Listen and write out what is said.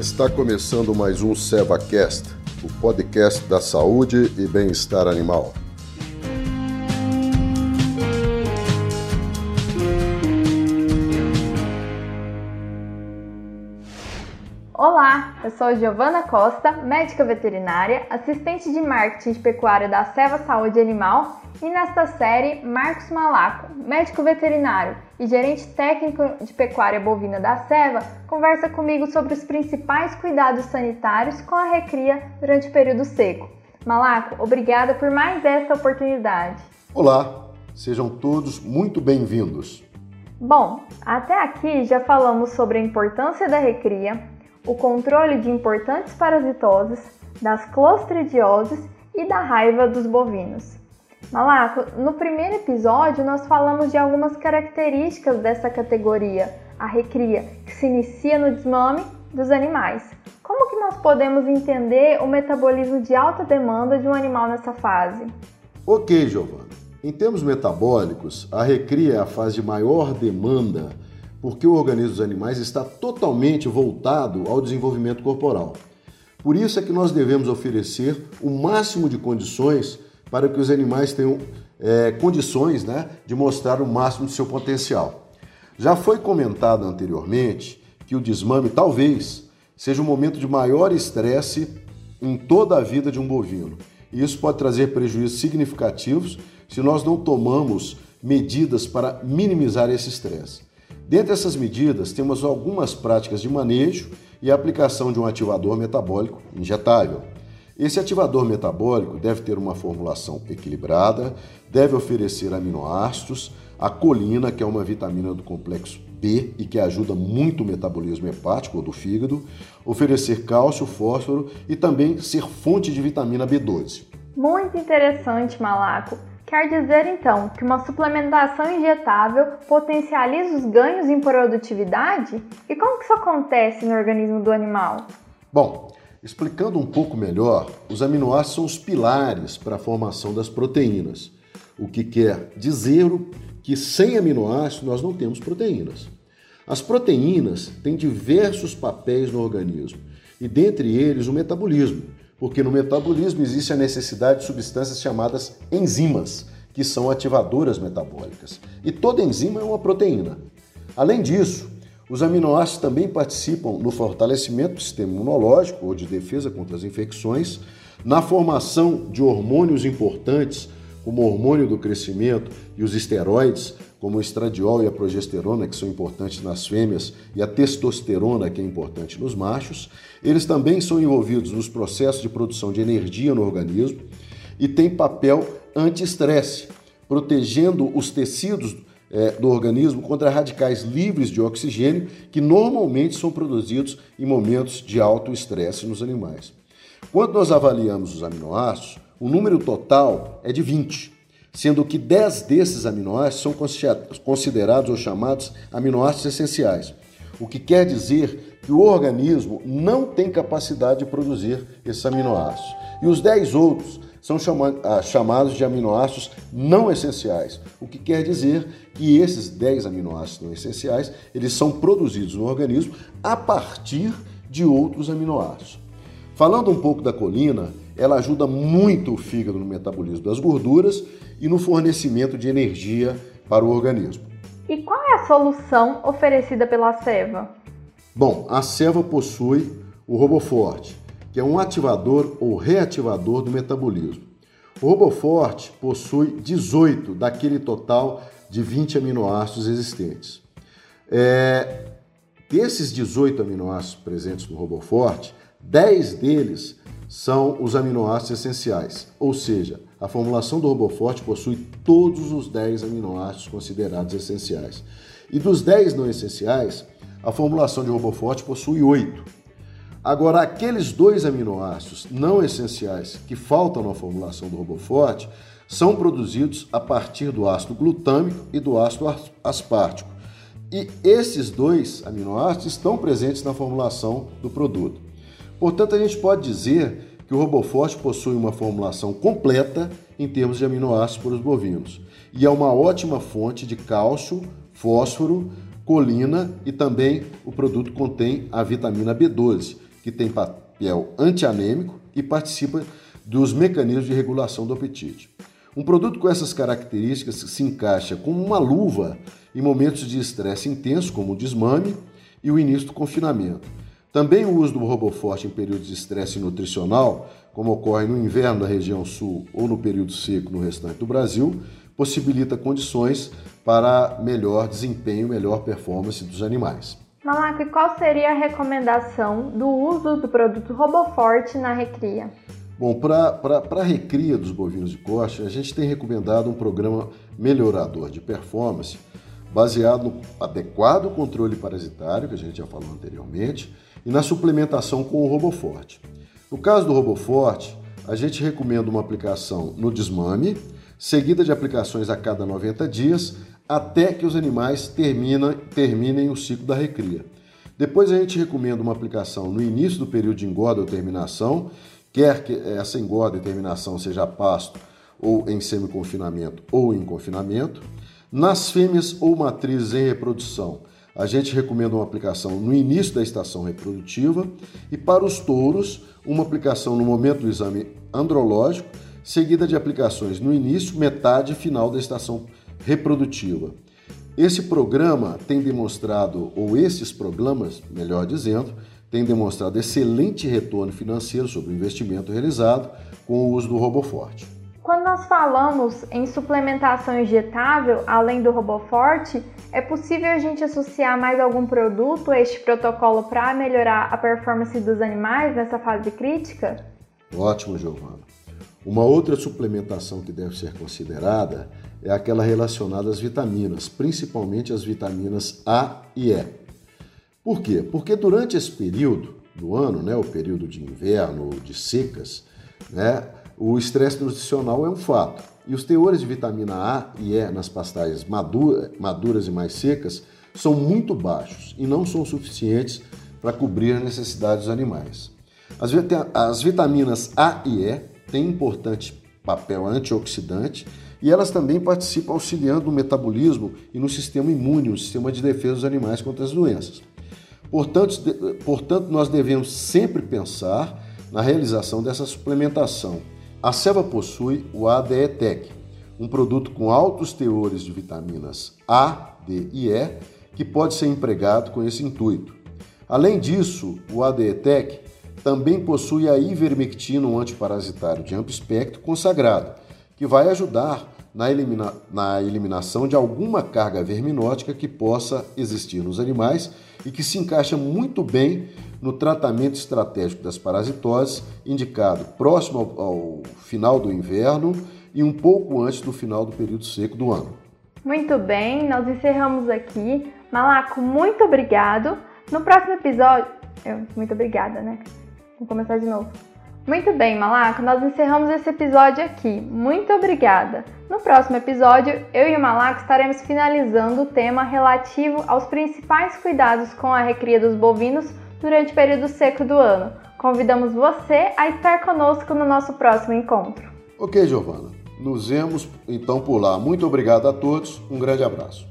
Está começando mais um SevaCast, o podcast da saúde e bem-estar animal. Olá, eu sou Giovana Costa, médica veterinária, assistente de marketing de pecuária da Seva Saúde Animal e nesta série Marcos Malaco, médico veterinário e gerente técnico de pecuária bovina da Seva, conversa comigo sobre os principais cuidados sanitários com a recria durante o período seco. Malaco, obrigada por mais esta oportunidade. Olá, sejam todos muito bem-vindos. Bom, até aqui já falamos sobre a importância da recria, o controle de importantes parasitoses, das clostridioses e da raiva dos bovinos. Malaco, no primeiro episódio nós falamos de algumas características dessa categoria, a recria, que se inicia no desmame dos animais. Como que nós podemos entender o metabolismo de alta demanda de um animal nessa fase? Ok, Giovana. Em termos metabólicos, a recria é a fase de maior demanda porque o organismo dos animais está totalmente voltado ao desenvolvimento corporal. Por isso é que nós devemos oferecer o máximo de condições para que os animais tenham é, condições né, de mostrar o máximo de seu potencial. Já foi comentado anteriormente que o desmame talvez seja o momento de maior estresse em toda a vida de um bovino. E isso pode trazer prejuízos significativos se nós não tomamos medidas para minimizar esse estresse. Dentre essas medidas, temos algumas práticas de manejo e aplicação de um ativador metabólico injetável. Esse ativador metabólico deve ter uma formulação equilibrada, deve oferecer aminoácidos, a colina, que é uma vitamina do complexo B e que ajuda muito o metabolismo hepático ou do fígado, oferecer cálcio, fósforo e também ser fonte de vitamina B12. Muito interessante, Malaco. Quer dizer então que uma suplementação injetável potencializa os ganhos em produtividade? E como que isso acontece no organismo do animal? Bom, explicando um pouco melhor, os aminoácidos são os pilares para a formação das proteínas, o que quer dizer que sem aminoácidos nós não temos proteínas. As proteínas têm diversos papéis no organismo, e dentre eles o metabolismo, porque no metabolismo existe a necessidade de substâncias chamadas enzimas, que são ativadoras metabólicas. E toda enzima é uma proteína. Além disso, os aminoácidos também participam no fortalecimento do sistema imunológico ou de defesa contra as infecções, na formação de hormônios importantes, como o hormônio do crescimento e os esteroides, como o estradiol e a progesterona, que são importantes nas fêmeas, e a testosterona, que é importante nos machos. Eles também são envolvidos nos processos de produção de energia no organismo e têm papel anti-estresse, protegendo os tecidos é, do organismo contra radicais livres de oxigênio que normalmente são produzidos em momentos de alto estresse nos animais. Quando nós avaliamos os aminoácidos, o número total é de 20 sendo que 10 desses aminoácidos são considerados ou chamados aminoácidos essenciais, o que quer dizer que o organismo não tem capacidade de produzir esses aminoácidos. E os 10 outros são ah, chamados de aminoácidos não essenciais, o que quer dizer que esses 10 aminoácidos não essenciais, eles são produzidos no organismo a partir de outros aminoácidos. Falando um pouco da colina, ela ajuda muito o fígado no metabolismo das gorduras e no fornecimento de energia para o organismo. E qual é a solução oferecida pela Seva? Bom, a Seva possui o RoboForte, que é um ativador ou reativador do metabolismo. O RoboForte possui 18 daquele total de 20 aminoácidos existentes. É, desses 18 aminoácidos presentes no RoboForte, 10 deles são os aminoácidos essenciais, ou seja, a formulação do RoboForte possui todos os 10 aminoácidos considerados essenciais. E dos 10 não essenciais, a formulação de RoboForte possui 8. Agora, aqueles dois aminoácidos não essenciais que faltam na formulação do RoboForte são produzidos a partir do ácido glutâmico e do ácido aspartico. E esses dois aminoácidos estão presentes na formulação do produto. Portanto, a gente pode dizer que o RoboForte possui uma formulação completa em termos de aminoácidos para os bovinos e é uma ótima fonte de cálcio, fósforo, colina e também o produto contém a vitamina B12, que tem papel antianêmico e participa dos mecanismos de regulação do apetite. Um produto com essas características se encaixa como uma luva em momentos de estresse intenso, como o desmame e o início do confinamento. Também o uso do Roboforte em períodos de estresse nutricional, como ocorre no inverno na região sul ou no período seco no restante do Brasil, possibilita condições para melhor desempenho, melhor performance dos animais. Malaco, e qual seria a recomendação do uso do produto Roboforte na recria? Bom, para a recria dos bovinos de corte, a gente tem recomendado um programa melhorador de performance baseado no adequado controle parasitário, que a gente já falou anteriormente, e na suplementação com o Roboforte. No caso do Roboforte, a gente recomenda uma aplicação no desmame, seguida de aplicações a cada 90 dias, até que os animais terminem, terminem o ciclo da recria. Depois a gente recomenda uma aplicação no início do período de engorda ou terminação quer que essa engorda e terminação seja pasto ou em semi-confinamento ou em confinamento. Nas fêmeas ou matrizes em reprodução, a gente recomenda uma aplicação no início da estação reprodutiva e para os touros, uma aplicação no momento do exame andrológico, seguida de aplicações no início, metade e final da estação reprodutiva. Esse programa tem demonstrado, ou esses programas, melhor dizendo, tem demonstrado excelente retorno financeiro sobre o investimento realizado com o uso do RoboForte. Quando nós falamos em suplementação injetável, além do RoboForte, é possível a gente associar mais algum produto a este protocolo para melhorar a performance dos animais nessa fase crítica? Ótimo, Giovana. Uma outra suplementação que deve ser considerada é aquela relacionada às vitaminas, principalmente as vitaminas A e E. Por quê? Porque durante esse período do ano, né, o período de inverno, de secas, né, o estresse nutricional é um fato. E os teores de vitamina A e E nas pastagens maduras e mais secas são muito baixos e não são suficientes para cobrir a necessidade dos animais. As, as vitaminas A e E têm importante papel antioxidante e elas também participam auxiliando no metabolismo e no sistema imune, no sistema de defesa dos animais contra as doenças. Portanto, portanto, nós devemos sempre pensar na realização dessa suplementação. A Seva possui o ADE-TEC, um produto com altos teores de vitaminas A, D e E, que pode ser empregado com esse intuito. Além disso, o ADE-TEC também possui a ivermectina, um antiparasitário de amplo espectro consagrado, que vai ajudar na, elimina na eliminação de alguma carga verminótica que possa existir nos animais e que se encaixa muito bem no tratamento estratégico das parasitoses, indicado próximo ao, ao final do inverno e um pouco antes do final do período seco do ano. Muito bem, nós encerramos aqui. Malaco, muito obrigado. No próximo episódio. Eu, muito obrigada, né? Vou começar de novo. Muito bem, Malaco, nós encerramos esse episódio aqui. Muito obrigada. No próximo episódio, eu e o Malaco estaremos finalizando o tema relativo aos principais cuidados com a recria dos bovinos durante o período seco do ano. Convidamos você a estar conosco no nosso próximo encontro. Ok, Giovana. Nos vemos então por lá. Muito obrigado a todos. Um grande abraço.